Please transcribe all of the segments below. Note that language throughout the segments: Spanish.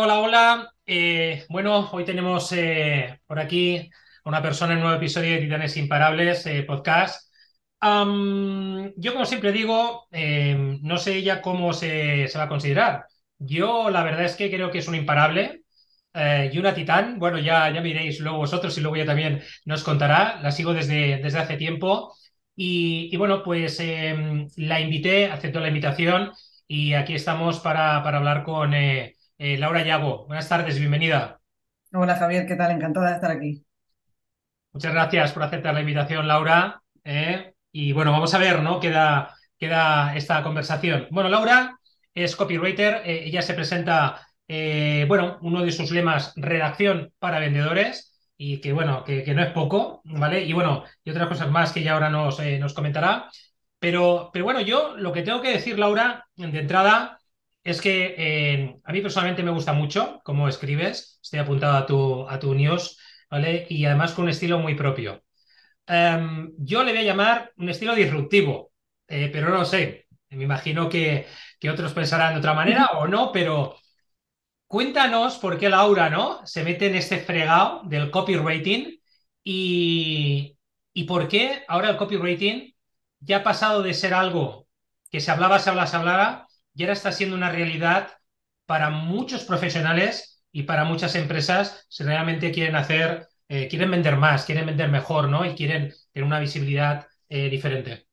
Hola, hola. Eh, bueno, hoy tenemos eh, por aquí una persona en un nuevo episodio de Titanes Imparables eh, podcast. Yo, como siempre digo, eh, no sé ella cómo se, se va a considerar. Yo, la verdad es que creo que es un imparable y una titán. Bueno, ya, ya miréis luego vosotros y luego ella también nos contará. La sigo desde, desde hace tiempo. Y, y bueno, pues em, la invité, aceptó la invitación y aquí estamos para, para hablar con eh, Laura Yago. Buenas tardes, bienvenida. Hola Javier, ¿qué tal? Encantada de estar aquí. Muchas gracias por aceptar la invitación, Laura. Eh, y bueno, vamos a ver, ¿no? Queda, queda esta conversación. Bueno, Laura es copywriter. eh, ella se presenta, bueno, uno de sus lemas, redacción para vendedores. Y que bueno, que, que no es poco, ¿vale? Y bueno, y otras cosas más que ella ahora nos, nos comentará. Pero, pero bueno, yo lo que tengo que decir, Laura, de entrada, es que eh, a mí personalmente me gusta mucho cómo escribes. Estoy apuntado a tu, a tu news, ¿vale? Y además con un estilo muy propio. Em, yo le voy a llamar un estilo disruptivo, eh, pero no lo sé. Me imagino que, que otros pensarán de otra manera o no, pero cuéntanos por qué Laura, ¿no? Se mete en este fregado del copywriting y, y por qué ahora el copywriting ya ha pasado de ser algo que se hablaba, se hablaba, se hablaba, y ahora está siendo una realidad para muchos profesionales y para muchas empresas si realmente quieren hacer, eh, quieren vender más, quieren vender mejor, ¿no? Y quieren tener una visibilidad eh, diferente.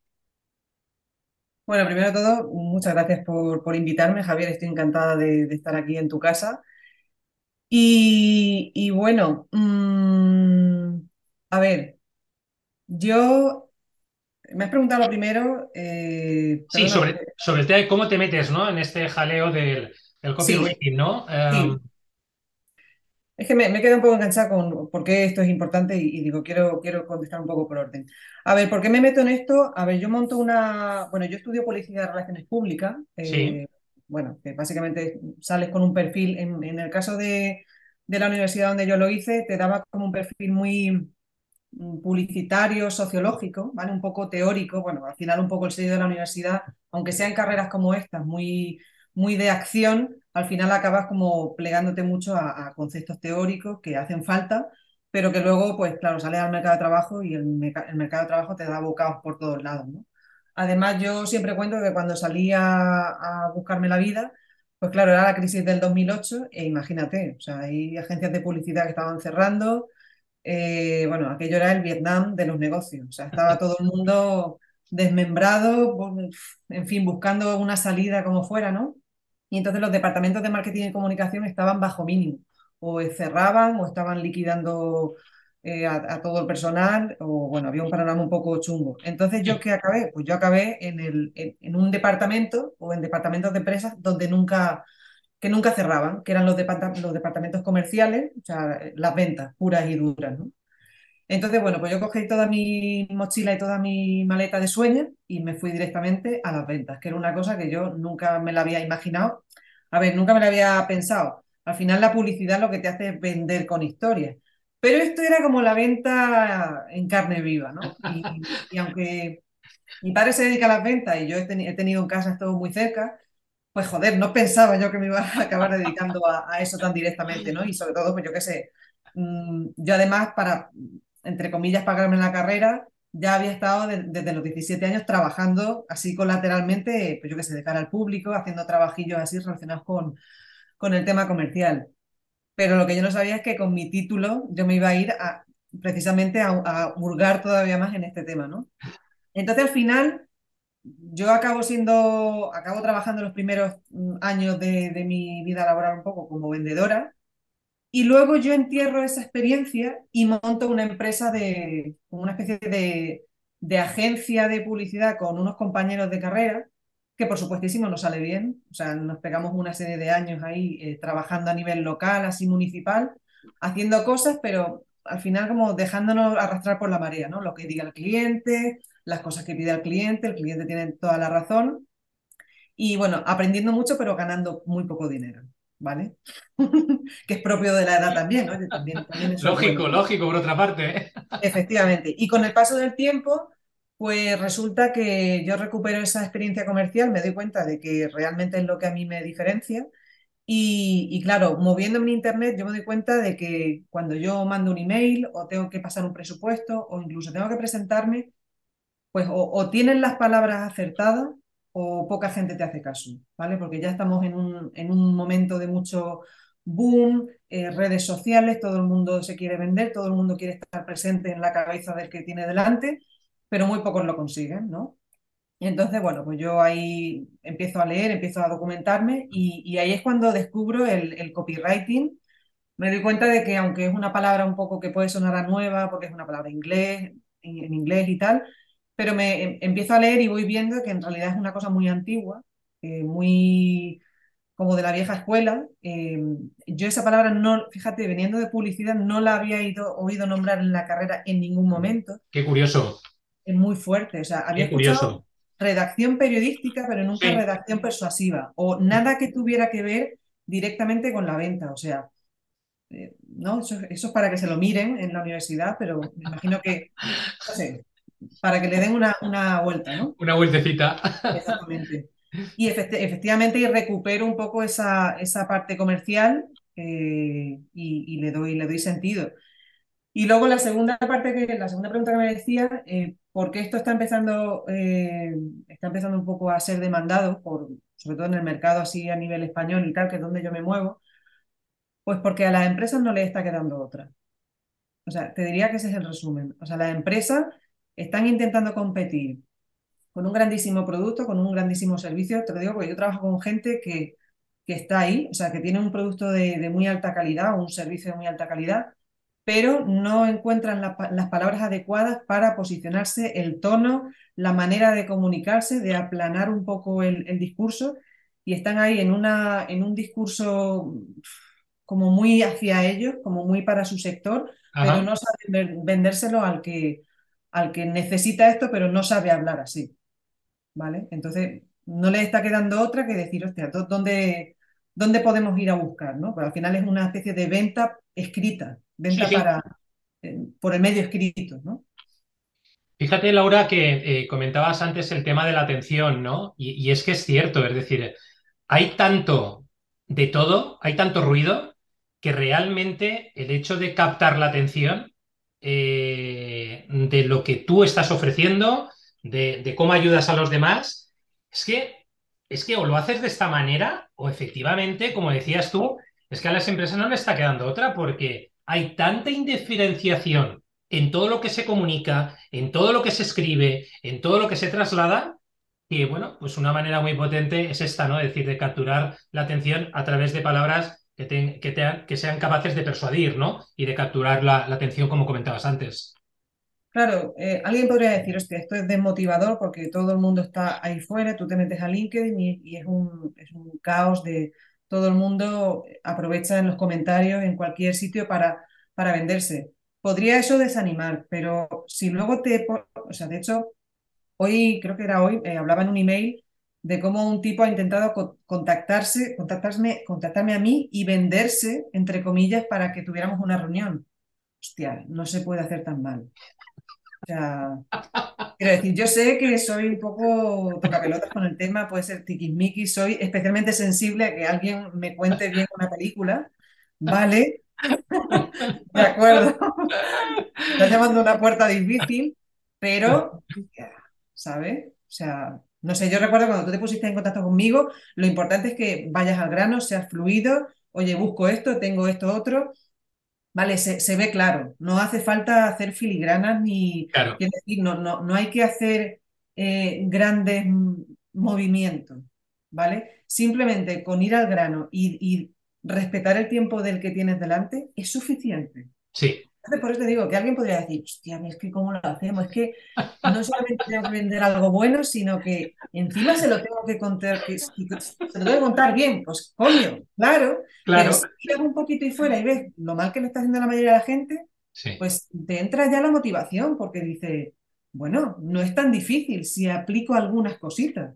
Bueno, primero de todo, muchas gracias por, por invitarme, Javier. Estoy encantada de, estar aquí en tu casa. Y, y bueno, mm, a ver, yo me has preguntado lo primero, eh, Sí, sobre, porque sobre el tema de cómo te metes, ¿no? En este jaleo del, del sí, copywriting, ¿no? Em, sí. Es que me, me quedo un poco enganchada con por qué esto es importante y, y digo, quiero, quiero contestar un poco por orden. A ver, ¿por qué me meto en esto? A ver, yo monto una, bueno, yo estudio Publicidad y Relaciones Públicas, sí, eh, bueno, que básicamente sales con un perfil, en, en el caso de, de la universidad donde yo lo hice, te daba como un perfil muy publicitario, sociológico, ¿vale? Un poco teórico, bueno, al final un poco el sello de la universidad, aunque sean carreras como estas, muy, muy de acción, al final acabas como plegándote mucho a, conceptos teóricos que hacen falta, pero que luego, pues claro, sales al mercado de trabajo y el, el mercado de trabajo te da bocados por todos lados. Además, yo siempre cuento que cuando salí a, a buscarme la vida, pues claro, era la crisis del 2008 e imagínate, o sea, hay agencias de publicidad que estaban cerrando, eh, bueno, aquello era el Vietnam de los negocios, o sea, estaba todo el mundo desmembrado, en fin, buscando una salida como fuera, ¿no? Y entonces los departamentos de marketing y comunicación estaban bajo mínimo, o cerraban o estaban liquidando eh, a, a todo el personal, o bueno, había un panorama un poco chungo. Entonces, ¿yo qué acabé? Pues yo acabé en el, en, en un departamento o en departamentos de empresas donde nunca, que nunca cerraban, que eran los, depart- los departamentos comerciales, o sea, las ventas puras y duras. Entonces, bueno, pues yo cogí toda mi mochila y toda mi maleta de sueños y me fui directamente a las ventas, que era una cosa que yo nunca me la había imaginado. A ver, nunca me la había pensado. Al final la publicidad lo que te hace es vender con historias. Pero esto era como la venta en carne viva, ¿no? Y, aunque mi padre se dedica a las ventas y yo he, he tenido en casa esto muy cerca, pues joder, no pensaba yo que me iba a acabar dedicando a, eso tan directamente, ¿no? Y sobre todo, pues yo qué sé, mm, yo además para, entre comillas, pagarme la carrera, ya había estado de- desde los 17 años trabajando así colateralmente, pues yo qué sé, de cara al público, haciendo trabajillos así relacionados con, con el tema comercial. Pero lo que yo no sabía es que con mi título yo me iba a ir a, precisamente a, a hurgar todavía más en este tema, ¿no? Entonces al final yo acabo siendo, acabo trabajando los primeros mm, años de, de mi vida laboral un poco como vendedora y luego yo entierro esa experiencia y monto una empresa de, una especie de, de agencia de publicidad con unos compañeros de carrera, que por supuestísimo no sale bien. O sea, nos pegamos una serie de años ahí eh, trabajando a nivel local, así municipal, haciendo cosas, pero al final como dejándonos arrastrar por la marea, ¿no? Lo que diga el cliente, las cosas que pide el cliente, el cliente tiene toda la razón. Y bueno, aprendiendo mucho, pero ganando muy poco dinero, ¿vale? que es propio de la edad también, oye, también, bueno, Lógico, ¿no? lógico, por otra parte, ¿eh? Efectivamente. Y con el paso del tiempo, pues resulta que yo recupero esa experiencia comercial, me doy cuenta de que realmente es lo que a mí me diferencia Y, claro, moviéndome en Internet, yo me doy cuenta de que cuando yo mando un email o tengo que pasar un presupuesto o incluso tengo que presentarme, pues o, tienen las palabras acertadas o poca gente te hace caso, ¿vale? Porque ya estamos en un, en un momento de mucho boom, eh, redes sociales, todo el mundo se quiere vender, todo el mundo quiere estar presente en la cabeza del que tiene delante, pero muy pocos lo consiguen, ¿no? Y entonces, bueno, pues yo ahí empiezo a leer, empiezo a documentarme y, ahí es cuando descubro el, copywriting. Me doy cuenta de que aunque es una palabra un poco que puede sonar a nueva, porque es una palabra inglés, en, inglés y tal, pero me em, empiezo a leer y voy viendo que en realidad es una cosa muy antigua, eh, muy como de la vieja escuela. Eh, yo esa palabra no, fíjate, veniendo de publicidad, no la había ido, oído nombrar en la carrera en ningún momento. Qué curioso. Es muy fuerte. O sea, había escuchado redacción periodística, pero nunca redacción persuasiva, o nada que tuviera que ver directamente con la venta. O sea, eh, ¿no? Eso, es para que se lo miren en la universidad, pero me imagino que, no sé, para que le den una, una vuelta, ¿no? Una vueltecita. Exactamente. Y efectivamente y recupero un poco esa, esa parte comercial eh, y, le, doy, le doy sentido. Y luego la segunda parte, que, la segunda pregunta que me decía, eh, ¿por qué esto está empezando, eh, está empezando un poco a ser demandado, por, sobre todo en el mercado así a nivel español y tal, que es donde yo me muevo? Pues porque a las empresas no les está quedando otra. O sea, te diría que ese es el resumen. O sea, las empresas están intentando competir con un grandísimo producto, con un grandísimo servicio. Te lo digo porque yo trabajo con gente que, que está ahí, o sea, que tiene un producto de, muy alta calidad o un servicio de muy alta calidad, pero no encuentran las palabras adecuadas para posicionarse, el tono, la manera de comunicarse, de aplanar un poco el, discurso, y están ahí en, una, en un discurso como muy hacia ellos, como muy para su sector, pero no saben vendérselo al que, al que necesita esto, pero no sabe hablar así. ¿vale? Entonces, no le está quedando otra que decir, hostia, ¿dónde, dónde podemos ir a buscar? ¿no? Pero al final es una especie de venta escrita, venta para eh, por el medio escrito, ¿no? Fíjate, Laura, que eh, comentabas antes el tema de la atención, ¿no? Y, es que es cierto, es decir, hay tanto de todo, hay tanto ruido, que realmente el hecho de captar la atención eh, de lo que tú estás ofreciendo, de, cómo ayudas a los demás, es que, es que o lo haces de esta manera o efectivamente, como decías tú, es que a las empresas no le está quedando otra porque hay tanta indiferenciación en todo lo que se comunica, en todo lo que se escribe, en todo lo que se traslada, que bueno, pues una manera muy potente es esta, ¿no? Es decir, de capturar la atención a través de palabras que, sean capaces de persuadir, ¿no? Y de capturar la atención como comentabas antes. Claro, eh, alguien podría decir, hostia, esto es desmotivador porque todo el mundo está ahí fuera, tú te metes a LinkedIn y, es, un, es, un, caos de todo el mundo aprovecha en los comentarios en cualquier sitio para, para venderse. Podría eso desanimar, pero si luego te... O sea, de hecho, hoy, creo que era hoy, eh, hablaba en un email de cómo un tipo ha intentado contactarse, contactarme, contactarme a mí y venderse, entre comillas, para que tuviéramos una reunión. Hostia, no se puede hacer tan mal. O sea, quiero decir, yo sé que soy un poco tocapelotas con el tema, puede ser tiquismiquis, soy especialmente sensible a que alguien me cuente bien una película, ¿vale? De acuerdo. Estás llamando una puerta difícil, pero, ¿sabes? O sea, no sé, yo recuerdo cuando tú te pusiste en contacto conmigo, lo importante es que vayas al grano, seas fluido, oye, busco esto, tengo esto otro, Vale, se, ve claro, no hace falta hacer filigranas ni, decir, no, no, no hay que hacer eh, grandes movimientos, ¿vale? Simplemente con ir al grano y, respetar el tiempo del que tienes delante es suficiente. Sí. Por eso te digo que alguien podría decir, hostia, es que cómo lo hacemos, es que no solamente tengo que vender algo bueno, sino que encima se lo tengo que contar, se lo tengo que contar bien, pues coño, claro, claro. pero si un poquito y fuera y ves lo mal que le está haciendo la mayoría de la gente, pues te entra ya la motivación, porque dice, bueno, no es tan difícil si aplico algunas cositas,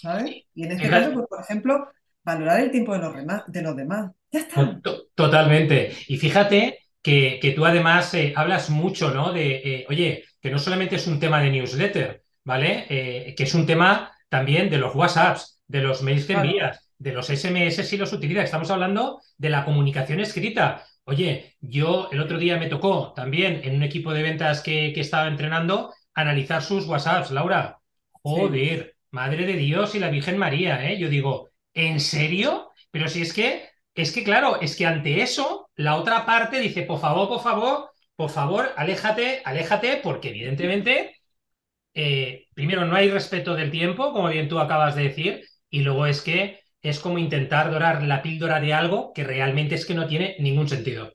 ¿sabes? Y en este caso, pues, por ejemplo, valorar el tiempo de los, de los demás. Ya está. Totalmente. Y fíjate que, tú además eh, hablas mucho, ¿no? De, eh, oye, que no solamente es un tema de newsletter, ¿vale? Eh, que es un tema también de los WhatsApps, de los mails que envías, de los SMS sí los utiliza. Estamos hablando de la comunicación escrita. Oye, yo el otro día me tocó también en un equipo de ventas que, que estaba entrenando analizar sus WhatsApps, Laura. Joder, madre de Dios y la Virgen María, ¿eh? Yo digo, ¿en serio? Pero si es que, es que claro, es que ante eso, la otra parte dice, por favor, por favor, por favor, aléjate, aléjate, porque evidentemente, eh, primero, no hay respeto del tiempo, como bien tú acabas de decir, y luego es que es como intentar dorar la píldora de algo que realmente es que no tiene ningún sentido.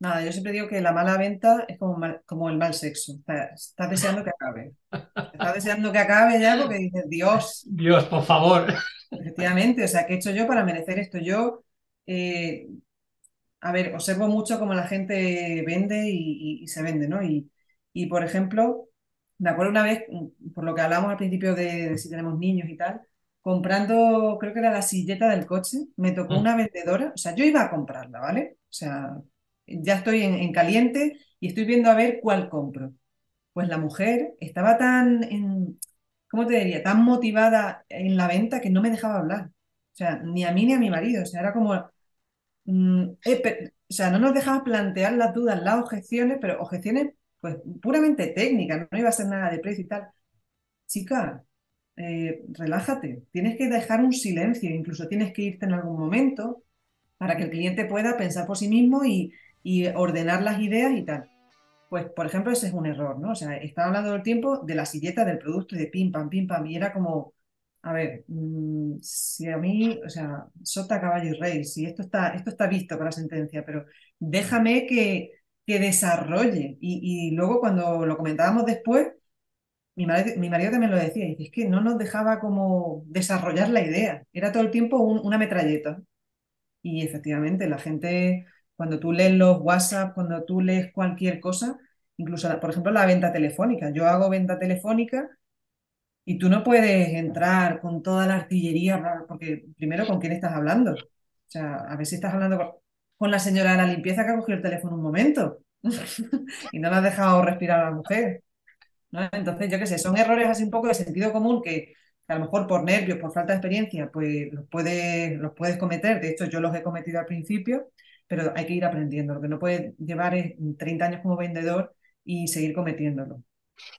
Nada, yo siempre digo que la mala venta es como, como el mal sexo. estás deseando que acabe. Estás deseando que acabe ya porque dices, Dios. Dios, por favor. Efectivamente, o sea, ¿qué he hecho yo para merecer esto? Yo, eh, a ver, observo mucho cómo la gente vende y, se vende, ¿no? Y, y, por ejemplo, me acuerdo una vez, por lo que hablamos al principio de, si tenemos niños y tal, comprando, creo que era la silleta del coche, me tocó mm. una vendedora, o sea, yo iba a comprarla, ¿vale? O sea, ya estoy en, caliente y estoy viendo a ver cuál compro. Pues la mujer estaba tan, en, ¿cómo te diría? Tan motivada en la venta que no me dejaba hablar. O sea, ni a mí ni a mi marido. O sea, era como... Mm, eh, o sea, no nos dejaba plantear las dudas, las objeciones, pero objeciones pues puramente técnicas, no iba a ser nada de precio y tal. Chica, eh, relájate, tienes que dejar un silencio, incluso tienes que irte en algún momento para que el cliente pueda pensar por sí mismo y, y ordenar las ideas y tal. Pues, por ejemplo, ese es un error, ¿no? O sea, estaba hablando todo el tiempo de la silleta del producto de pim, pam, pim, pam, y era como, a ver, mm, si a mí, o sea, sota, caballo y rey, si esto está, esto está visto con la sentencia, pero déjame que, que desarrolle. Y, luego cuando lo comentábamos después, mi marido, mi también lo decía, y es que no nos dejaba como desarrollar la idea, era todo el tiempo una metralleta. Y efectivamente, la gente cuando tú lees los WhatsApp, cuando tú lees cualquier cosa, incluso, por ejemplo, la venta telefónica. Yo hago venta telefónica y tú no puedes entrar con toda la artillería, porque primero, ¿con quién estás hablando? O sea, a ver si estás hablando con, la señora de la limpieza que ha cogido el teléfono un momento y no le has dejado respirar a la mujer. Entonces, yo qué sé, son errores así un poco de sentido común que, a lo mejor por nervios, por falta de experiencia, pues los puedes, los puedes cometer. De hecho, yo los he cometido al principio pero hay que ir aprendiendo. Lo que no puede llevar es 30 años como vendedor y seguir cometiéndolo.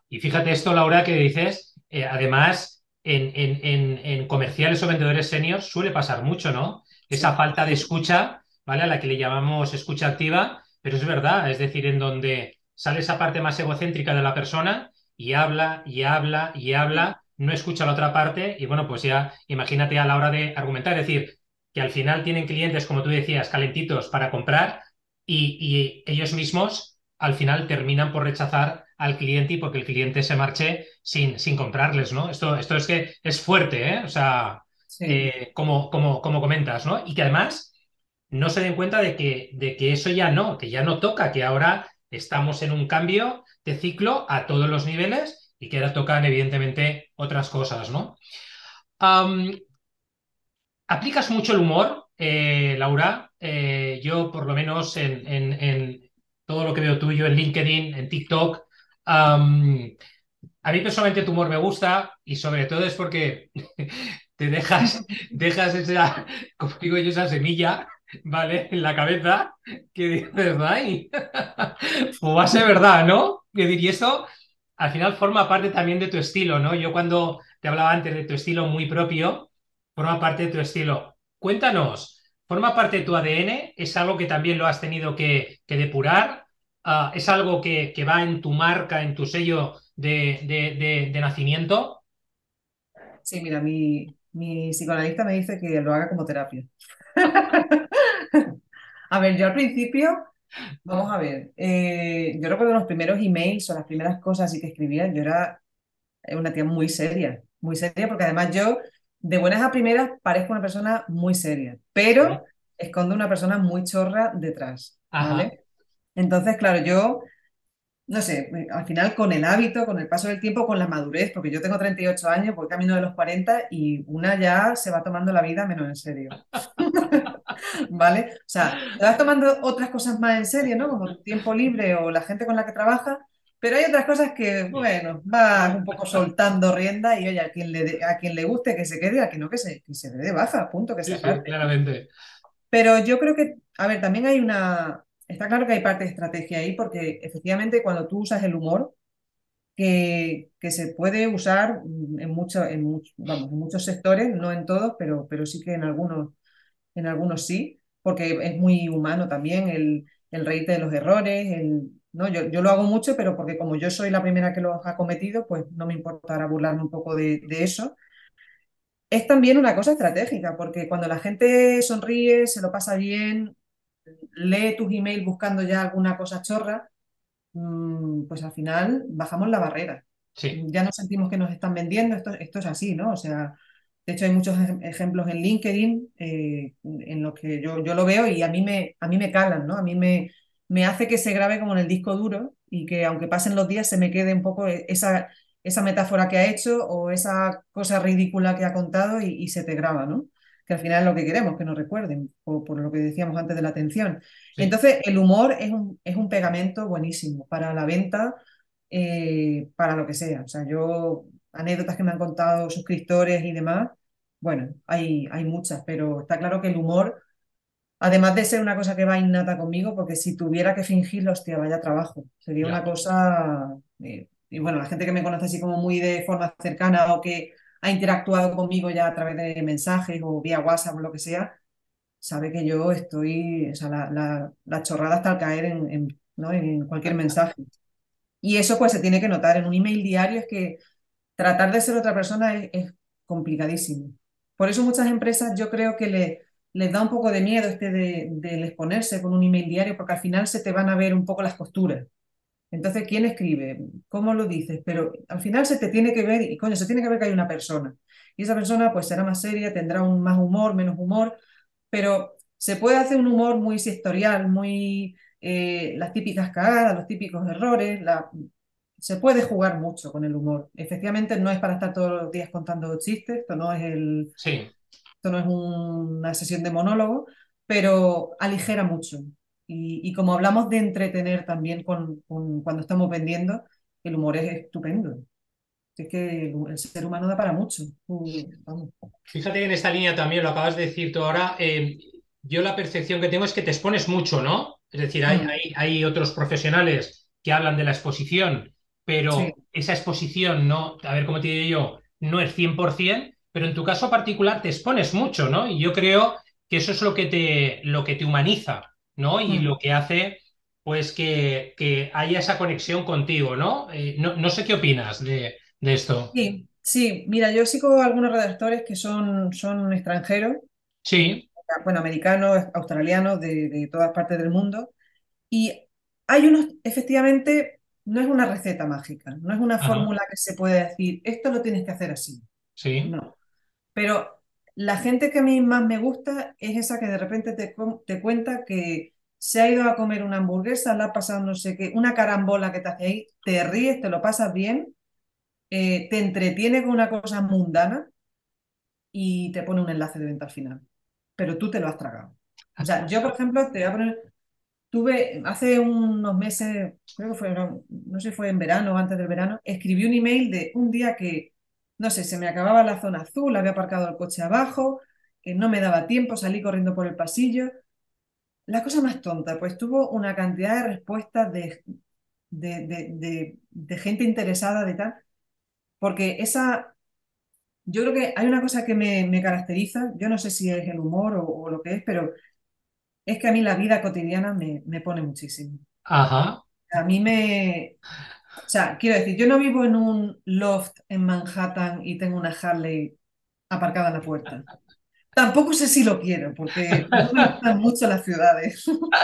Y fíjate esto, Laura, que dices, eh, además, en, en, comerciales o vendedores seniors suele pasar mucho, ¿no? Esa falta de escucha, ¿vale? A la que le llamamos escucha activa, pero es verdad, es decir, en donde sale esa parte más egocéntrica de la persona y habla y habla y habla, no escucha la otra parte y bueno, pues ya imagínate a la hora de argumentar, es decir, que al final tienen clientes, como tú decías, calentitos para comprar y, ellos mismos al final terminan por rechazar al cliente y porque el cliente se marche sin, sin comprarles, ¿no? Esto, esto es que es fuerte, ¿eh? O sea, eh, como, como, como comentas, ¿no? Y que además no se den cuenta de que, de que eso ya no, que ya no toca, que ahora estamos en un cambio de ciclo a todos los niveles y que ahora tocan evidentemente otras cosas, ¿no? ¿Aplicas mucho el humor, eh, Laura? Eh, yo, por lo menos, en, todo lo que veo tuyo en LinkedIn, en TikTok, a mí personalmente tu humor me gusta y sobre todo es porque te dejas, dejas esa, como digo yo, esa semilla, ¿vale? En la cabeza que dices, ay, pues va a ser verdad, ¿no? Y eso al final forma parte también de tu estilo, ¿no? Yo cuando te hablaba antes de tu estilo muy propio, forma parte de tu estilo. Cuéntanos, ¿forma parte de tu ADN? ¿Es algo que también lo has tenido que, depurar? Ah, ¿Es algo que, va en tu marca, en tu sello de, nacimiento? Sí, mira, mi, mi psicoanalista me dice que lo haga como terapia. a ver, yo al principio, vamos a ver, eh, yo recuerdo los primeros emails o las primeras cosas así que escribía, yo era una tía muy seria, muy seria, porque además yo de buenas a primeras parezco una persona muy seria, pero escondo una persona muy chorra detrás. ¿vale? Entonces, claro, yo, no sé, al final con el hábito, con el paso del tiempo, con la madurez, porque yo tengo 38 años, voy camino de los 40 y una ya se va tomando la vida menos en serio. ¿Vale? O sea, te vas tomando otras cosas más en serio, ¿no? Como tu tiempo libre o la gente con la que trabajas, Pero hay otras cosas que, bueno, vas un poco soltando rienda y oye, a quien le, a quien le guste que se quede, a quien no que se, que se dé de baja, punto, que se sí, claramente. Pero yo creo que, a ver, también hay una, está claro que hay parte de estrategia ahí, porque efectivamente cuando tú usas el humor, que, que se puede usar en, mucho, en, much- vamos, en muchos sectores, no en todos, pero, pero sí que en algunos, en algunos sí, porque es muy humano también el, el reírte de los errores, el, ¿no? Yo, yo lo hago mucho, pero porque como yo soy la primera que los ha cometido, pues no me importará burlarme un poco de eso. Es también una cosa estratégica, porque cuando la gente sonríe, se lo pasa bien, lee tus emails buscando ya alguna cosa chorra, mm, pues al final bajamos la barrera. Sí, Ya no sentimos que nos están vendiendo, esto, esto es así, ¿no? O sea, de hecho hay muchos ej- ejemplos en LinkedIn eh, en los que yo, yo lo veo y a mí me, a mí me calan, ¿no? A mí me, me hace que se grabe como en el disco duro y que aunque pasen los días se me quede un poco e- esa, esa metáfora que ha hecho o esa cosa ridícula que ha contado y, y se te graba, ¿no? Que al final es lo que queremos, que nos recuerden, por, por lo que decíamos antes de la atención. sí. Entonces, el humor es un, es un pegamento buenísimo para la venta, eh, para lo que sea. O sea, yo, anécdotas que me han contado suscriptores y demás, bueno, hay, hay muchas, pero está claro que el humor, además de ser una cosa que va innata conmigo, porque si tuviera que fingirlo, hostia, vaya trabajo. Sería una cosa, eh, y bueno, la gente que me conoce así como muy de forma cercana o que ha interactuado conmigo ya a través de mensajes o vía WhatsApp o lo que sea, sabe que yo estoy, o sea, la, chorrada hasta al caer en, cualquier mensaje. Y eso pues se tiene que notar en un email diario, es que tratar de ser otra persona es, complicadísimo. Por eso muchas empresas yo creo que le, les da un poco de miedo este de, del exponerse con un email diario, porque al final se te van a ver un poco las costuras. Entonces, ¿quién escribe? ¿Cómo lo dices? Pero al final se te tiene que ver, y coño, se tiene que ver que hay una persona. Y esa persona pues será más seria, tendrá un más humor, menos humor, pero se puede hacer un humor muy sectorial, muy eh, las típicas cagadas, los típicos errores, la... se puede jugar mucho con el humor. Efectivamente, no es para estar todos los días contando chistes, esto no es el, Sí, esto no es una sesión de monólogo, pero aligera mucho. Y, y como hablamos de entretener también con, con- cuando estamos vendiendo, el humor es estupendo. Es que el, el ser humano da para mucho. Uh, vamos. Fíjate que en esta línea también, lo acabas de decir tú ahora, eh, yo la percepción que tengo es que te expones mucho, ¿no? Es decir, hay, Mm, hay, hay otros profesionales que hablan de la exposición, pero sí. esa exposición no, a ver cómo te digo yo, no es 100%, pero en tu caso particular te expones mucho, ¿no? Y yo creo que eso es lo que te, lo que te humaniza, ¿no? Y Mm. lo que hace, pues, que, que haya esa conexión contigo, ¿no? Eh, no, no sé qué opinas de, de esto. Sí, sí, mira, yo sigo a algunos redactores que son, son extranjeros, Sí, bueno, americanos, australianos, de, de todas partes del mundo, y hay unos, efectivamente, no es una receta mágica, no es una ajá, fórmula que se puede decir, esto lo tienes que hacer así. sí, No. Pero la gente que a mí más me gusta es esa que de repente te, te cuenta que se ha ido a comer una hamburguesa, la ha pasado no sé qué, una carambola que te hace ahí, te ríes, te lo pasas bien, eh, te entretiene con una cosa mundana y te pone un enlace de venta al final. Pero tú te lo has tragado. O sea, yo, por ejemplo, te voy a poner, tuve hace unos meses, creo que fue, no, no sé si fue en verano o antes del verano, escribí un email de un día que, no sé, se me acababa la zona azul, había aparcado el coche abajo, que no me daba tiempo, salí corriendo por el pasillo. La cosa más tonta, pues tuvo una cantidad de respuestas de, de, de, gente interesada de tal, porque esa, yo creo que hay una cosa que me, me caracteriza, yo no sé si es el humor o, o lo que es, pero es que a mí la vida cotidiana me, me pone muchísimo. ajá. A mí me... O sea, quiero decir, yo no vivo en un loft en Manhattan y tengo una Harley aparcada en la puerta. Tampoco sé si lo quiero, porque no me gustan mucho las ciudades.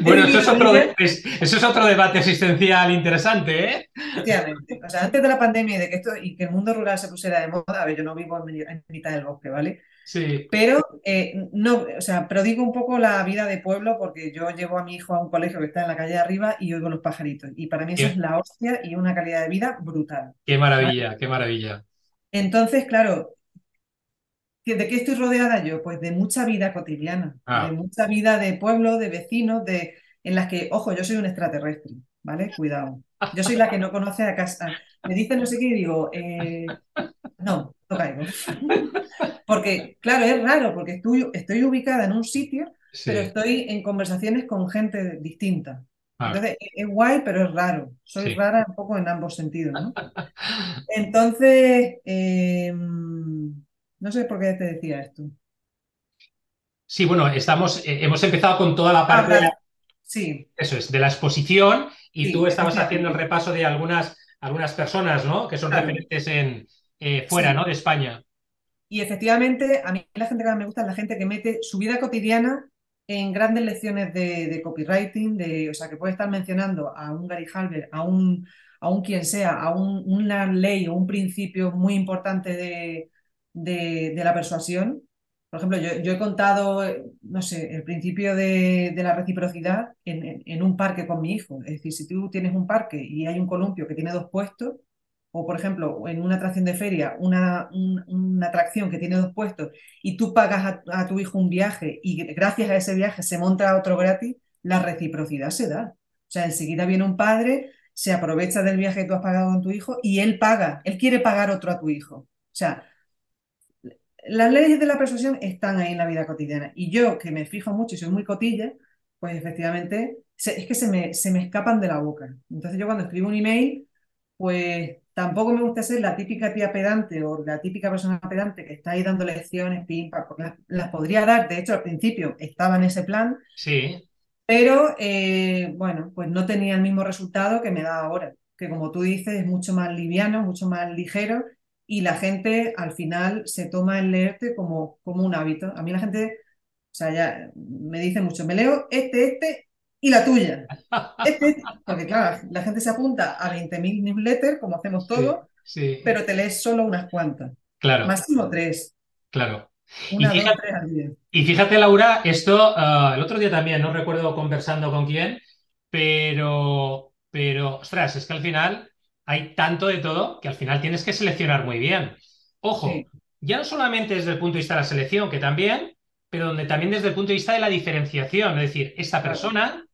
Bueno, eso es otro, de- es- eso es otro debate existencial interesante, ¿eh? efectivamente. O sea, antes de la pandemia y de que esto y que el mundo rural se pusiera de moda, a ver, yo no vivo en mitad del bosque, ¿vale? Sí, Pero eh, no, o sea, prodigo un poco la vida de pueblo porque yo llevo a mi hijo a un colegio que está en la calle de arriba y oigo los pajaritos. Y para mí eso es la hostia y una calidad de vida brutal. qué ¿vale? maravilla, qué maravilla. Entonces, claro, ¿que- ¿de qué estoy rodeada yo? Pues de mucha vida cotidiana, de Ah, mucha vida de pueblo, de vecinos, de, en las que, ojo, yo soy un extraterrestre. ¿vale? Cuidado. Yo soy la que no conoce a casa. Me dice no sé qué y digo, eh, no, no caigo. Porque, claro, es raro, porque estoy, estoy ubicada en un sitio, Sí. pero estoy en conversaciones con gente distinta. Ah, Entonces, es es guay, pero es raro. Soy sí. rara un poco en ambos sentidos, ¿no? Entonces, eh, no sé por qué te decía esto. Sí, bueno, estamos, eh, hemos empezado con toda la Ah, parte de la. Sí, eso es, de la exposición y sí, tú estabas haciendo el repaso de algunas, algunas personas, ¿no? Que son Claro, referentes en, eh, fuera, ¿no? sí. De España. Y efectivamente, a mí la gente que más me gusta es la gente que mete su vida cotidiana en grandes lecciones de, de copywriting, de, o sea, que puede estar mencionando a un Gary Halbert, a un, a un quien sea, a un- una ley o un principio muy importante de, de- de la persuasión. Por ejemplo, yo, yo he contado, no sé, el principio de, de la reciprocidad en, en- en un parque con mi hijo. Es decir, si tú tienes un parque y hay un columpio que tiene dos puestos, o por ejemplo, en una atracción de feria, una, un- una atracción que tiene dos puestos y tú pagas a, a tu hijo un viaje y gracias a ese viaje se monta otro gratis, la reciprocidad se da. O sea, enseguida viene un padre, se aprovecha del viaje que tú has pagado con tu hijo y él paga, él quiere pagar otro a tu hijo. O sea, las leyes de la persuasión están ahí en la vida cotidiana. Y yo, que me fijo mucho y soy muy cotilla, pues efectivamente es que se me, se me escapan de la boca. Entonces yo cuando escribo un email, pues tampoco me gusta ser la típica tía pedante o la típica persona pedante que está ahí dando lecciones, pim, pam, porque las, las podría dar. De hecho, al principio estaba en ese plan, Sí, pero eh, bueno, pues no tenía el mismo resultado que me da ahora, que como tú dices es mucho más liviano, mucho más ligero y la gente al final se toma el leerte como, como un hábito. A mí la gente, o sea, ya me dice mucho, me leo este, este y la tuya. Este. Porque claro, la gente se apunta a 20.000 newsletters, como hacemos sí, sí, pero te lees solo unas cuantas, claro, máximo tres, claro. Y una, dos, fíjate, tres al día. y fíjate, Laura, esto ah, el otro día también, no recuerdo conversando con quién, pero, pero, ostras, es que al final hay tanto de todo que al final tienes que seleccionar muy bien. Ojo, Sí, ya no solamente desde el punto de vista de la selección, que también, pero donde también desde el punto de vista de la diferenciación, es decir, esta persona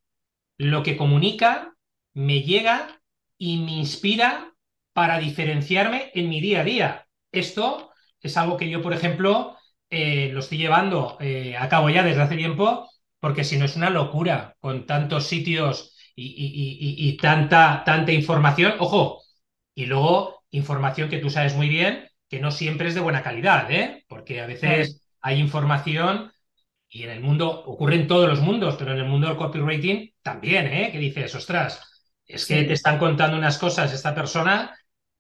lo que comunica me llega y me inspira para diferenciarme en mi día a día. Esto es algo que yo, por ejemplo, eh, lo estoy llevando eh, a cabo ya desde hace tiempo, porque si no es una locura con tantos sitios y, y- y- y tanta, tanta información. Ojo, y luego información que tú sabes muy bien que no siempre es de buena calidad, ¿eh? Porque a veces hay información y en el mundo, ocurre en todos los mundos, pero en el mundo del copywriting también, ¿eh? Que dices, ostras, es que te están contando unas cosas esta persona,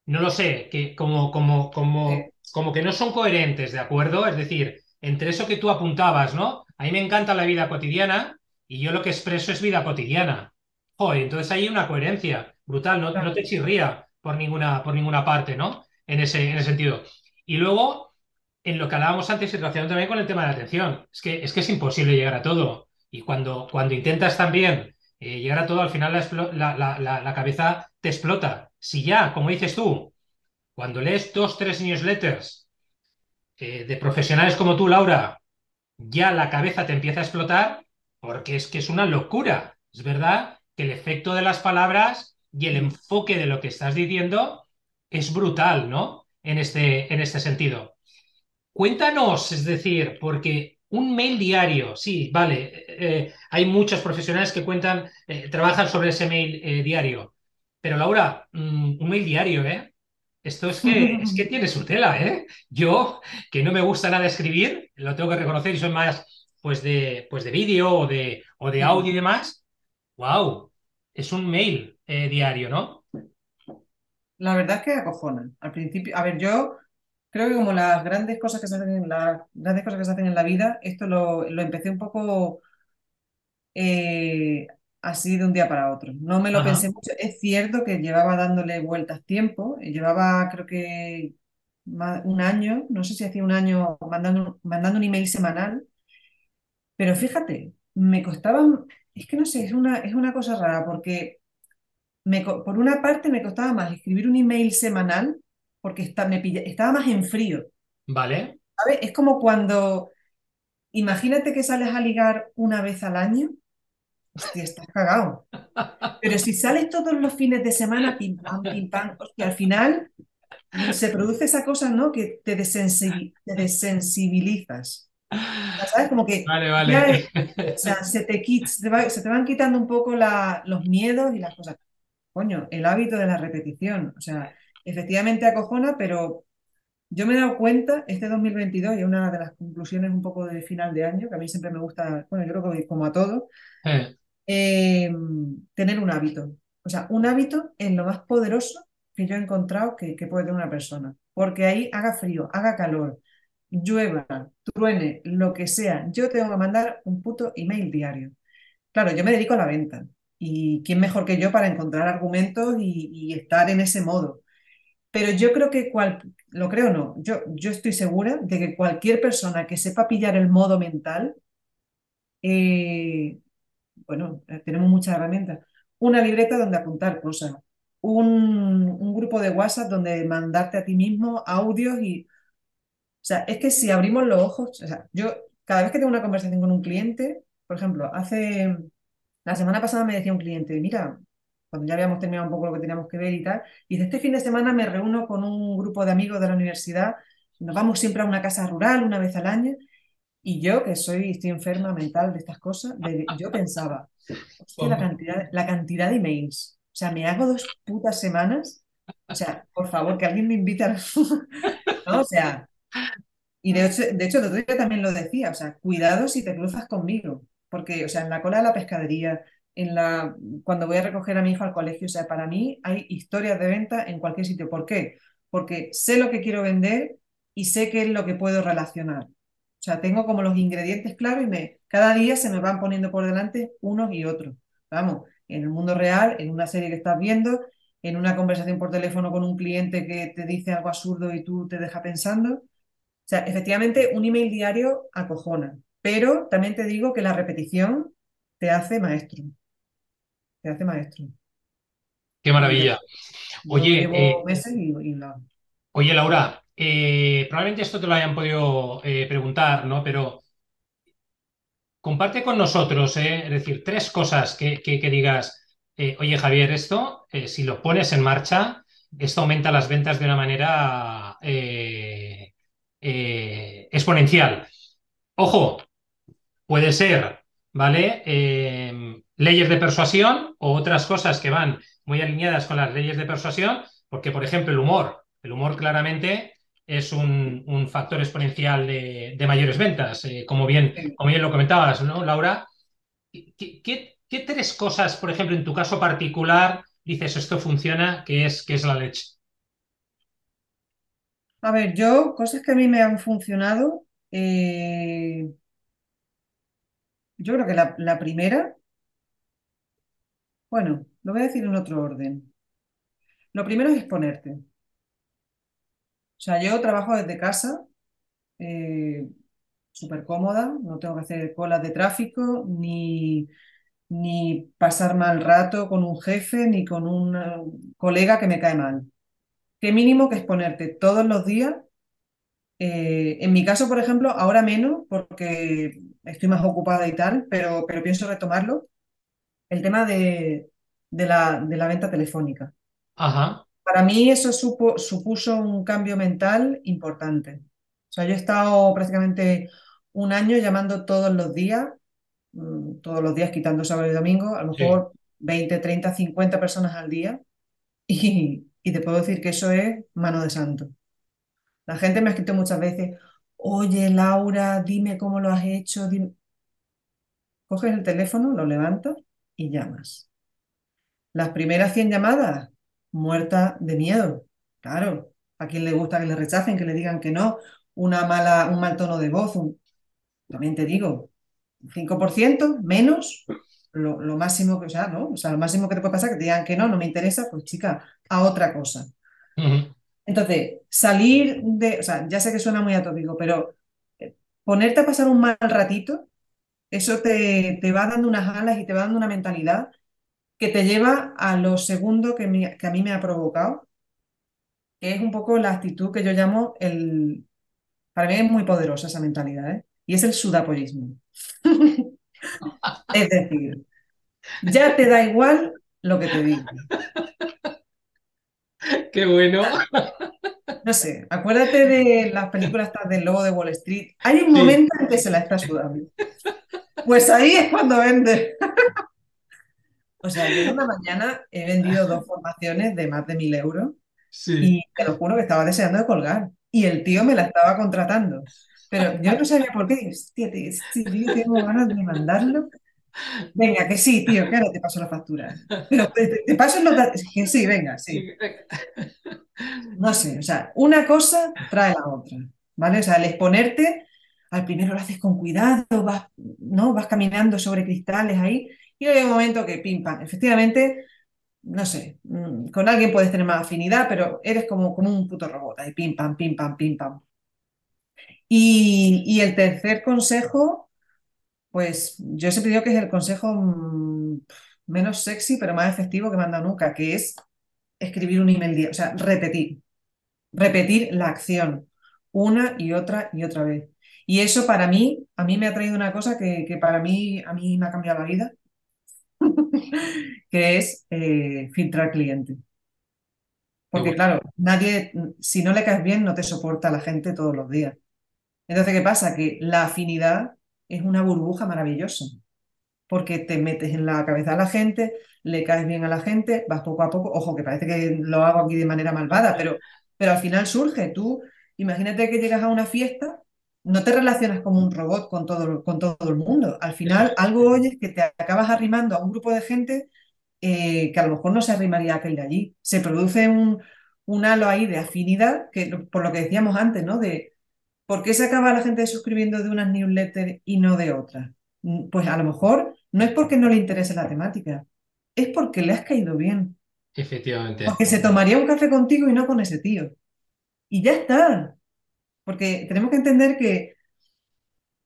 no lo sé, que como, como, como, como que no son coherentes, ¿de acuerdo? Es decir, entre eso que tú apuntabas, ¿no? A mí me encanta la vida cotidiana y yo lo que expreso es vida cotidiana. Joder, entonces hay una coherencia brutal, no, no te chirría por ninguna, por ninguna parte, ¿no? En ese, en ese sentido. Y luego en lo que hablábamos antes y relacionado también con el tema de la atención. Es que es, que es imposible llegar a todo. Y cuando, cuando intentas también eh, llegar a todo, al final la, cabeza te explota. Si ya, como dices tú, cuando lees dos, tres newsletters eh, de profesionales como tú, Laura, ya la cabeza te empieza a explotar porque es que es una locura. Es verdad que el efecto de las palabras y el enfoque de lo que estás diciendo es brutal, ¿no? En este, en este sentido. Cuéntanos, es decir, porque un mail diario, sí, vale, eh, hay muchos profesionales que cuentan, eh, trabajan sobre ese mail eh, diario, pero Laura, mm, un mail diario, ¿eh? Esto es que, es que tiene su tela, ¿eh? Yo, que no me gusta nada escribir, lo tengo que reconocer y soy más, pues, de, pues, de vídeo o de, o de audio y demás, wow, es un mail diario, ¿no? La verdad es que acojona. Al principio, a ver, yo creo que como las grandes cosas que se hacen en la, grandes cosas que se hacen en la vida, esto lo, lo empecé un poco eh, así de un día para otro. No me lo Ajá, pensé mucho. Es cierto que llevaba dándole vueltas tiempo, eh, llevaba creo que un año, no sé si hacía un año mandando, mandando un email semanal, pero fíjate, me costaban, es que no sé, es una, es una cosa rara porque me por una parte me costaba más escribir un email semanal porque está- me pilla- estaba más en frío. vale, ¿sabes? Es como cuando, imagínate que sales a ligar una vez al año hostia, estás cagado. Pero si sales todos los fines de semana, pim pam, pim pam, hostia, al final se produce esa cosa, ¿no? Que te, desensibil- te desensibilizas. ¿Sabes? Como que Vale, ya, vale. o sea, se te, quit- se te va- se te van quitando un poco la- los miedos y las cosas. Coño, el hábito de la repetición. O sea, efectivamente acojona, pero yo me he dado cuenta este 2022, y es una de las conclusiones un poco de final de año, que a mí siempre me gusta, bueno, yo creo que como a todos, Eh, eh, tener un hábito. O sea, un hábito es lo más poderoso que yo he encontrado que, que puede tener una persona. Porque ahí haga frío, haga calor, llueva, truene, lo que sea, yo tengo que mandar un puto email diario. Claro, yo me dedico a la venta. ¿Y quién mejor que yo para encontrar argumentos y, y estar en ese modo? Pero yo creo que, cual, lo creo no, yo, yo estoy segura de que cualquier persona que sepa pillar el modo mental, eh, bueno, eh, tenemos muchas herramientas. Una libreta donde apuntar cosas, un, un grupo de WhatsApp donde mandarte a ti mismo audios y, o sea, es que si abrimos los ojos, o sea, yo cada vez que tengo una conversación con un cliente, por ejemplo, hace, la semana pasada me decía un cliente, mira, cuando ya habíamos terminado un poco lo que teníamos que ver y tal, y dice, este fin de semana me reúno con un grupo de amigos de la universidad, nos vamos siempre a una casa rural una vez al año, y yo, que soy, estoy enferma mental de estas cosas, de- yo pensaba, hostia, la cantidad, la cantidad de emails. O sea, me hago dos putas semanas. O sea, por favor, que alguien me invite a... ¿No? O sea, y de hecho, de hecho, el otro día también lo decía, o sea, cuidado si te cruzas conmigo, porque, o sea, en la cola de la pescadería, en la, cuando voy a recoger a mi hijo al colegio, o sea, para mí hay historias de venta en cualquier sitio. ¿Por qué? Porque sé lo que quiero vender y sé qué es lo que puedo relacionar. O sea, tengo como los ingredientes claros y me, cada día se me van poniendo por delante unos y otros. Vamos, en el mundo real, en una serie que estás viendo, en una conversación por teléfono con un cliente que te dice algo absurdo y tú te deja pensando. O sea, efectivamente, un email diario acojona, pero también te digo que la repetición te hace maestro, te hace maestro. qué maravilla. yo Oye, llevo eh, meses y, y lo- oye, Laura, eh, probablemente esto te lo hayan podido eh, preguntar, ¿no? Pero comparte con nosotros. Es decir, tres cosas que, que- que digas, oye, Javier, esto, si lo pones en marcha, esto aumenta las ventas de una manera exponencial. Ojo, puede ser, ¿vale? Leyes de persuasión o otras cosas que van muy alineadas con las leyes de persuasión, porque, por ejemplo, el humor, el humor claramente es un, un factor exponencial de, de mayores ventas, eh, como, bien, como bien lo comentabas, ¿no, Laura? ¿Qué, qué- qué tres cosas, por ejemplo, en tu caso particular, dices esto funciona, que es, que es la leche? A ver, yo, cosas que a mí me han funcionado, eh, yo creo que la, la primera, bueno, lo voy a decir en otro orden. Lo primero es exponerte. O sea, yo trabajo desde casa, eh, súper cómoda, no tengo que hacer colas de tráfico, ni, ni pasar mal rato con un jefe, ni con un eh, colega que me cae mal. Qué mínimo que exponerte todos los días. Eh, en mi caso, por ejemplo, ahora menos, porque estoy más ocupada y tal, pero, pero pienso retomarlo, el tema de, de la, de la venta telefónica. Ajá, Para mí eso supo- supuso un cambio mental importante. O sea, yo he estado prácticamente un año llamando todos los días, mm, todos los días quitando sábado y domingo, a lo sí. mejor 20, 30, 50 personas al día. Y, y te puedo decir que eso es mano de santo. La gente me ha escrito muchas veces, oye, Laura, dime cómo lo has hecho. dime". Coges el teléfono, lo levantas y llamas. Las primeras 100 llamadas, muerta de miedo. Claro, a quien le gusta que le rechacen, que le digan que no, una mala, un mal tono de voz. un- También te digo, un 5% menos, lo, lo máximo que, o sea, ¿no? O sea, lo máximo que te puede pasar que te digan que no, no me interesa, pues chica, a otra cosa. Entonces, salir de, o sea, ya sé que suena muy atópico, pero eh, ponerte a pasar un mal ratito, eso te, te va dando unas alas y te va dando una mentalidad que te lleva a lo segundo que, me- que a mí me ha provocado, que es un poco la actitud que yo llamo el... Para mí es muy poderosa esa mentalidad, ¿eh? Y es el sudapollismo. Es decir, Ya te da igual lo que te diga. Qué bueno. No sé, acuérdate de las películas del lobo de Wall Street. Hay un Sí, momento en que se la está sudando. Pues ahí es cuando vende. O sea, yo en una mañana he vendido dos formaciones de más de mil euros sí. y te lo juro que estaba deseando de colgar. Y el tío me la estaba contratando. Pero yo no sabía por qué. Hostia, tío tengo ganas de mandarlo. Venga, que sí, tío, que ahora te paso la factura. Pero te, te- te paso los datos. Que sí, venga, sí. No sé, o sea, una cosa trae la otra, ¿vale? O sea, el exponerte, al primero lo haces con cuidado, vas, ¿no? Vas caminando sobre cristales ahí, y hay un momento que pim pam. Efectivamente, no sé, mm, con alguien puedes tener más afinidad, pero eres como, un puto robot, ahí pim pam, pim pam, pim pam. Y, y el tercer consejo, pues yo siempre digo que es el consejo mm, menos sexy, pero más efectivo que me han dado nunca, que es escribir un email día, o sea, repetir. repetir la acción una y otra y otra vez. Y eso para mí, a mí me ha traído una cosa que, que para mí, a mí me ha cambiado la vida, que es eh, filtrar cliente. Porque bueno. claro, nadie, si no le caes bien, no te soporta la gente todos los días. Entonces, ¿qué pasa? Que la afinidad es una burbuja maravillosa, porque te metes en la cabeza a la gente, le caes bien a la gente, vas poco a poco, ojo, que parece que lo hago aquí de manera malvada, pero, pero al final surge. Tú, imagínate que llegas a una fiesta, no te relacionas como un robot con todo, con todo el mundo. Al final, algo oyes que te acabas arrimando a un grupo de gente eh, que a lo mejor no se arrimaría a aquel de allí. Se produce un, un halo ahí de afinidad, que, por lo que decíamos antes, ¿no? De ¿Por qué se acaba la gente suscribiendo de unas newsletters y no de otras? Mm, Pues a lo mejor no es porque no le interese la temática, es porque le has caído bien. Efectivamente. Porque se tomaría un café contigo y no con ese tío. Y ya está. Porque tenemos que entender que,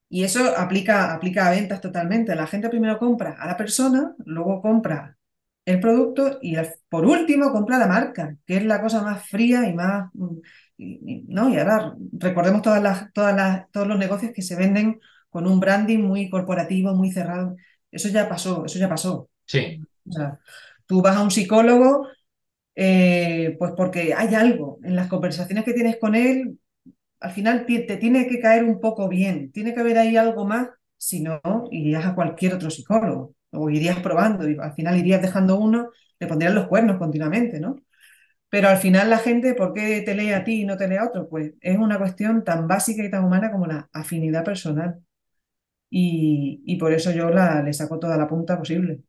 y eso aplica, aplica a ventas totalmente, la gente primero compra a la persona, luego compra el producto y por último compra la marca, que es la cosa más fría y más... mm, y- y- ¿no? Y ahora recordemos todas las, todas las, todos los negocios que se venden con un branding muy corporativo, muy cerrado. Eso ya pasó, eso ya pasó. Sí, O sea, tú vas a un psicólogo, eh, pues porque hay algo en las conversaciones que tienes con él, al final te tiene que caer un poco bien, tiene que haber ahí algo más, si no, irías a cualquier otro psicólogo o irías probando y al final irías dejando uno, le pondrían los cuernos continuamente, ¿no? Pero al final la gente, ¿por qué te lee a ti y no te lee a otro? Pues es una cuestión tan básica y tan humana como la afinidad personal. Y, y por eso yo la, le saco toda la punta posible.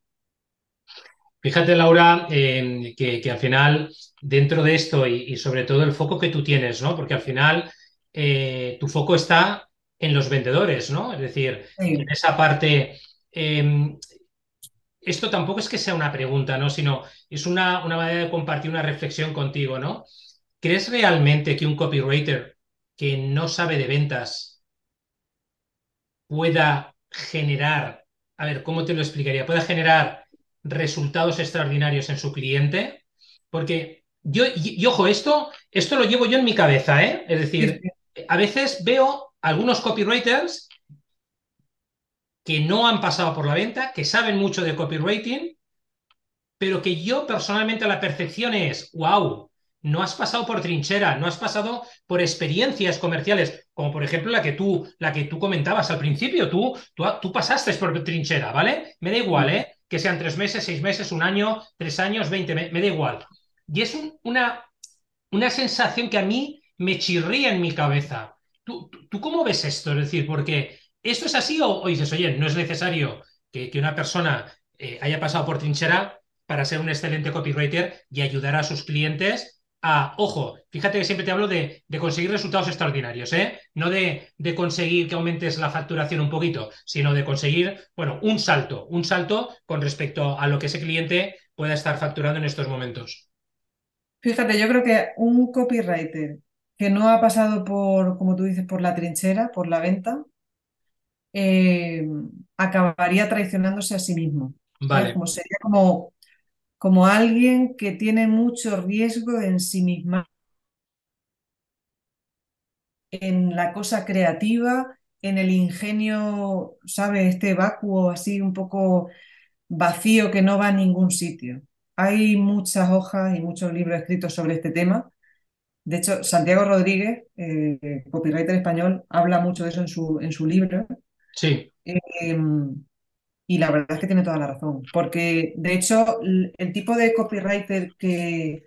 Fíjate, Laura, que, que al final, dentro de esto y, y sobre todo el foco que tú tienes, ¿no? Porque al final eh, tu foco está en los vendedores, ¿no? Es decir, en esa parte. eh, esto tampoco es que sea una pregunta, ¿no? Sino es una, una manera de compartir una reflexión contigo, ¿no? ¿Crees realmente que un copywriter que no sabe de ventas pueda generar, a ver, ¿cómo te lo explicaría? Pueda generar resultados extraordinarios en su cliente, porque yo, y, y ojo, esto, esto lo llevo yo en mi cabeza, ¿eh? Es Sí, decir, sí. A veces veo algunos copywriters que no han pasado por la venta, que saben mucho de copywriting, pero que yo personalmente la percepción es, wow, no has pasado por trinchera, no has pasado por experiencias comerciales, como por ejemplo la que tú, la que tú comentabas al principio, tú, tú, pasaste por trinchera, ¿vale? Me da igual. ¿eh? Que sean tres meses, seis meses, un año, tres años, veinte, me, me da igual. Y es un, una, una sensación que a mí me chirría en mi cabeza. ¿Tú, tú, cómo ves esto? Es decir, porque esto es así o, dices, oye, no es necesario que, una persona eh, haya pasado por trinchera para ser un excelente copywriter y ayudar a sus clientes a, ojo, fíjate que siempre te hablo de, de conseguir resultados extraordinarios, ¿eh? No de, de, conseguir que aumentes la facturación un poquito, sino de conseguir, bueno, un salto, un salto con respecto a lo que ese cliente pueda estar facturando en estos momentos. Fíjate, yo creo que un copywriter que no ha pasado por, como tú dices, por la trinchera, por la venta, eh, acabaría traicionándose a sí mismo. ¿Sabes? Vale, Como sería como, como alguien que tiene mucho riesgo en sí misma, en la cosa creativa, en el ingenio, ¿sabes? Este vacuo así un poco vacío que no va a ningún sitio. Hay muchas hojas y muchos libros escritos sobre este tema. De hecho, Santiago Rodríguez, eh, copywriter español, habla mucho de eso en su, en su libro. Sí. Em, y la verdad es que tiene toda la razón, porque de hecho el tipo de copywriter que,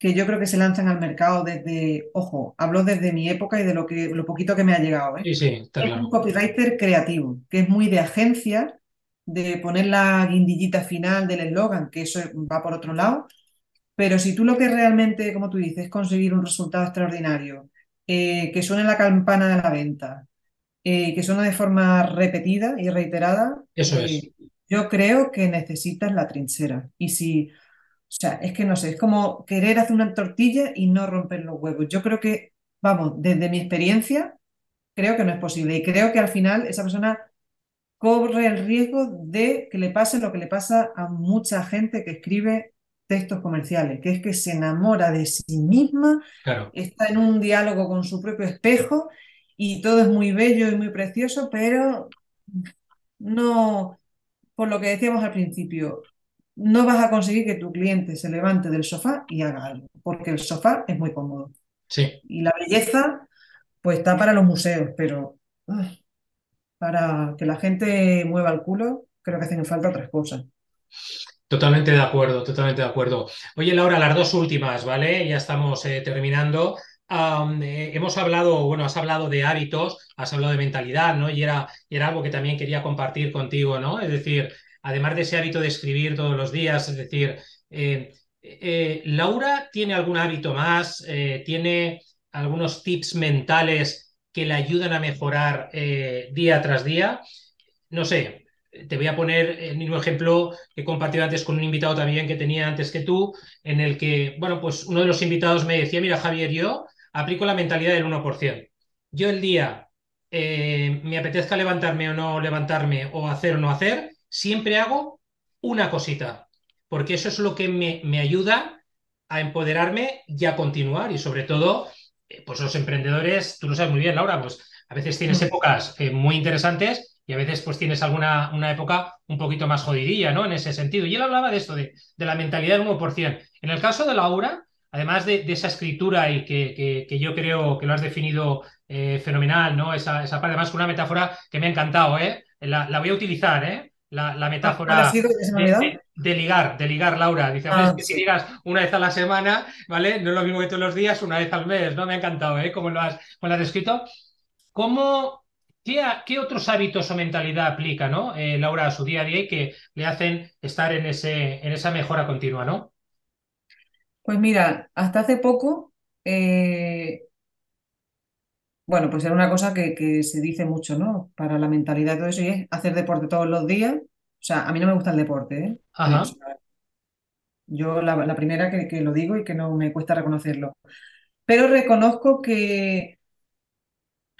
que yo creo que se lanzan al mercado desde, ojo, hablo desde mi época y de lo, que, lo poquito que me ha llegado. ¿eh? Sí, sí, es un copywriter creativo, que es muy de agencia, de poner la guindillita final del eslogan, que eso va por otro lado. Pero si tú lo que realmente, como tú dices, es conseguir un resultado extraordinario, eh, que suene la campana de la venta, eh, que suene de forma repetida y reiterada, eso es. Eh, yo creo que necesitas la trinchera. Y si o sea, es que no sé, es como querer hacer una tortilla y no romper los huevos. Yo creo que, vamos, desde mi experiencia, creo que no es posible. Y creo que al final esa persona corre el riesgo de que le pase lo que le pasa a mucha gente que escribe textos comerciales, que es que se enamora de sí misma, está en un diálogo con su propio espejo y todo es muy bello y muy precioso, pero no, por lo que decíamos al principio, no vas a conseguir que tu cliente se levante del sofá y haga algo, porque el sofá es muy cómodo. Sí. Y la belleza, pues está para los museos, pero para que la gente mueva el culo, creo que hacen falta otras cosas. Totalmente de acuerdo, totalmente de acuerdo. Oye, Laura, las dos últimas, ¿vale? Ya estamos eh, terminando. Eh, hemos hablado, bueno, has hablado de hábitos, has hablado de mentalidad, ¿no? Y era, era algo que también quería compartir contigo, ¿no? Es decir, además de ese hábito de escribir todos los días, es decir, eh, Laura tiene algún hábito más, tiene algunos tips mentales que le ayudan a mejorar día tras día. No sé, te voy a poner el mismo ejemplo que compartí antes con un invitado también que tenía antes que tú, en el que, bueno, pues uno de los invitados me decía, mira Javier, yo aplico la mentalidad del 1%. Yo el día me apetezca levantarme o no levantarme o hacer o no hacer, siempre hago una cosita, porque eso es lo que me, me ayuda a empoderarme y a continuar. Y sobre todo, eh, pues los emprendedores, tú lo sabes muy bien, Laura, pues a veces tienes épocas eh, muy interesantes y a veces pues tienes alguna una época un poquito más jodidilla, ¿no? En ese sentido. Y él hablaba de esto, de, de la mentalidad del 1%. En el caso de Laura, además de, esa escritura y que, que, yo creo que lo has definido eh, fenomenal, ¿no? Esa, esa parte, además, una metáfora que me ha encantado, ¿eh? La, la voy a utilizar, ¿eh? la, ah, metáfora de, ligar, de ligar, Laura. Dice, ah, que si ligas una vez a la semana, ¿vale? No es lo mismo que todos los días, una vez al mes, ¿no? Me ha encantado, ¿eh? Como lo has, lo has descrito. ¿Cómo, qué, qué, otros hábitos o mentalidad aplica, ¿no? Eh, Laura, a su día a día y que le hacen estar en, ese, en esa mejora continua, ¿no? Pues mira, hasta hace poco eh, bueno, pues era una cosa que, se dice mucho, ¿no? Para la mentalidad y todo eso, y es hacer deporte todos los días. O sea, a mí no me gusta el deporte, ¿eh? yo la, primera que, lo digo y que no me cuesta reconocerlo. Pero reconozco que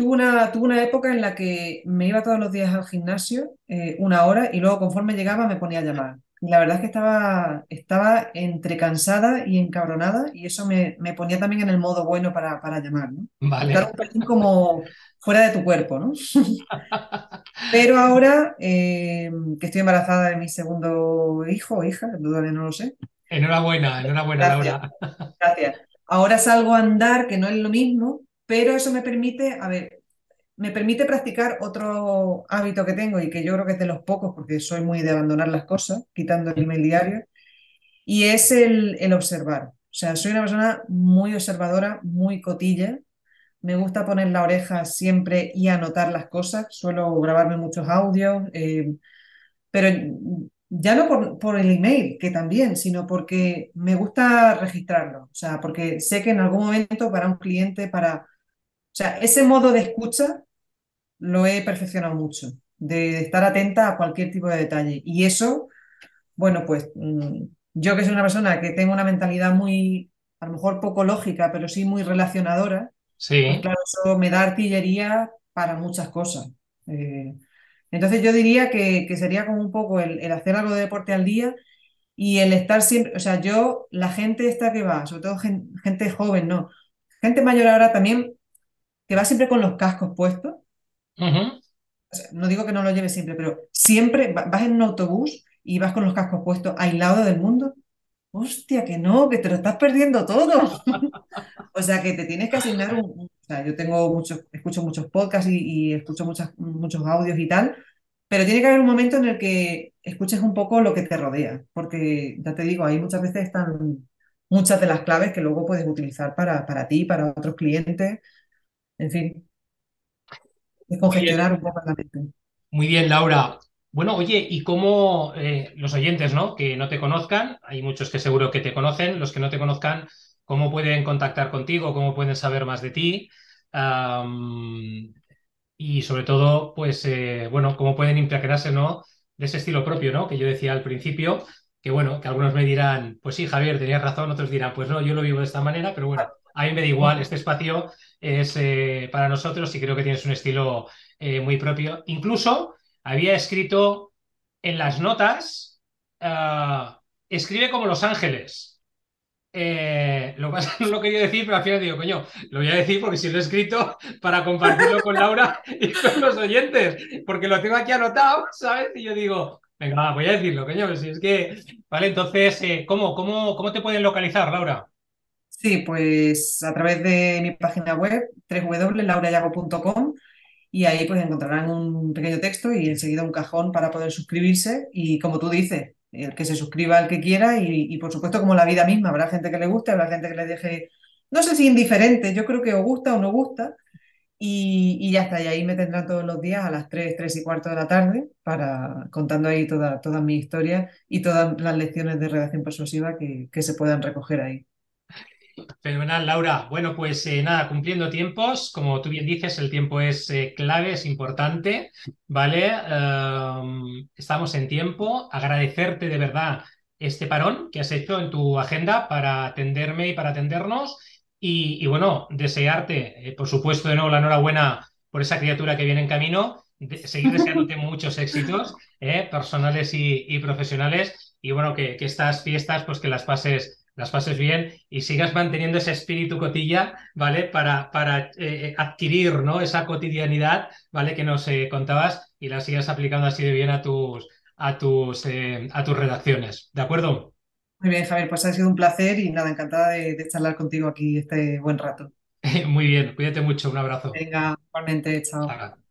tuve una, una época en la que me iba todos los días al gimnasio, eh, una hora, y luego conforme llegaba me ponía a llamar la verdad es que estaba, estaba entre cansada y encabronada y eso me, ponía también en el modo bueno para, para llamar, ¿no? Vale. un como fuera de tu cuerpo, ¿no? Pero ahora eh, que estoy embarazada de mi segundo hijo o hija, todavía no lo sé. Enhorabuena, enhorabuena, Laura. Gracias. Ahora salgo a andar, que no es lo mismo, pero eso me permite, a ver, me permite practicar otro hábito que tengo y que yo creo que es de los pocos porque soy muy de abandonar las cosas, quitando el email diario, y es el, el observar. O sea, soy una persona muy observadora, muy cotilla. Me gusta poner la oreja siempre y anotar las cosas. Suelo grabarme muchos audios, eh, pero ya no por, por, el email, que también, sino porque me gusta registrarlo. O sea, porque sé que en algún momento para un cliente, para... O sea, ese modo de escucha lo he perfeccionado mucho, de estar atenta a cualquier tipo de detalle. Y eso, bueno, pues mm, yo que soy una persona que tengo una mentalidad muy, a lo mejor poco lógica, pero sí muy relacionadora, sí. Pues claro, eso me da artillería para muchas cosas. Eh, entonces yo diría que, sería como un poco el, hacer algo de deporte al día y el estar siempre, o sea, yo, la gente esta que va, sobre todo gente, joven, no, gente mayor ahora también, que va siempre con los cascos puestos, no digo que no lo lleves siempre, pero siempre vas en un autobús y vas con los cascos puestos aislado del mundo. Hostia, que no, que te lo estás perdiendo todo. o sea, que te tienes que asignar un... O sea, yo tengo muchos, escucho muchos podcasts y, y escucho muchas, muchos audios y tal, pero tiene que haber un momento en el que escuches un poco lo que te rodea, porque ya te digo, ahí muchas veces están muchas de las claves que luego puedes utilizar para, para ti, para otros clientes, en fin, Muy bien, descongestionar un poco la mente. muy bien, Laura. Bueno, oye, y cómo eh, los oyentes, ¿no? Que no te conozcan, hay muchos que seguro que te conocen, los que no te conozcan, ¿cómo pueden contactar contigo? ¿Cómo pueden saber más de ti? Y sobre todo, pues, eh, bueno, cómo pueden impregnarse, ¿no? De ese estilo propio, ¿no? Que yo decía al principio, que bueno, que algunos me dirán, pues sí, Javier, tenías razón, otros dirán, pues no, yo lo vivo de esta manera, pero bueno, a mí me da igual, este espacio es eh, para nosotros y creo que tienes un estilo eh, muy propio. Incluso había escrito en las notas, ah, escribe como Los Ángeles. Eh, lo más no lo quería decir, pero al final digo, coño, lo voy a decir porque si lo he escrito para compartirlo con Laura y con los oyentes, porque lo tengo aquí anotado, ¿sabes? Y yo digo, venga, voy a decirlo, coño, si es que, vale, entonces, ¿cómo, cómo, cómo te pueden localizar, Laura? Sí, pues a través de mi página web, www.laurayago.com, y ahí pues encontrarán un pequeño texto y enseguida un cajón para poder suscribirse. Y como tú dices, el que se suscriba el que quiera y, y, por supuesto como la vida misma, habrá gente que le guste, habrá gente que le deje, no sé si indiferente, yo creo que o gusta o no gusta. Y, y ya está, y ahí me tendrán todos los días a las 3 3 y cuarto de la tarde para contando ahí toda, toda mi historia y todas las lecciones de redacción persuasiva que, que se puedan recoger ahí. Fenomenal, Laura. Bueno, pues eh, nada, cumpliendo tiempos, como tú bien dices, el tiempo es eh, clave, es importante, ¿vale? Um, estamos en tiempo. Agradecerte de verdad este parón que has hecho en tu agenda para atenderme y para atendernos. Y, y bueno, desearte, eh, por supuesto, de nuevo la enhorabuena por esa criatura que viene en camino. De, seguir deseándote muchos éxitos personales y, y, profesionales. Y bueno, que, que estas fiestas, pues que las pases las pases bien y sigas manteniendo ese espíritu cotilla, ¿vale? Para, para eh, adquirir, ¿no? Esa cotidianidad, ¿vale? Que nos eh, contabas y la sigas aplicando así de bien a tus, a tus, eh, a tus redacciones, ¿de acuerdo? Muy bien, Javier, pues ha sido un placer y nada, encantada de, de charlar contigo aquí este buen rato. Muy bien, cuídate mucho, un abrazo. Venga, igualmente, chao. Chao.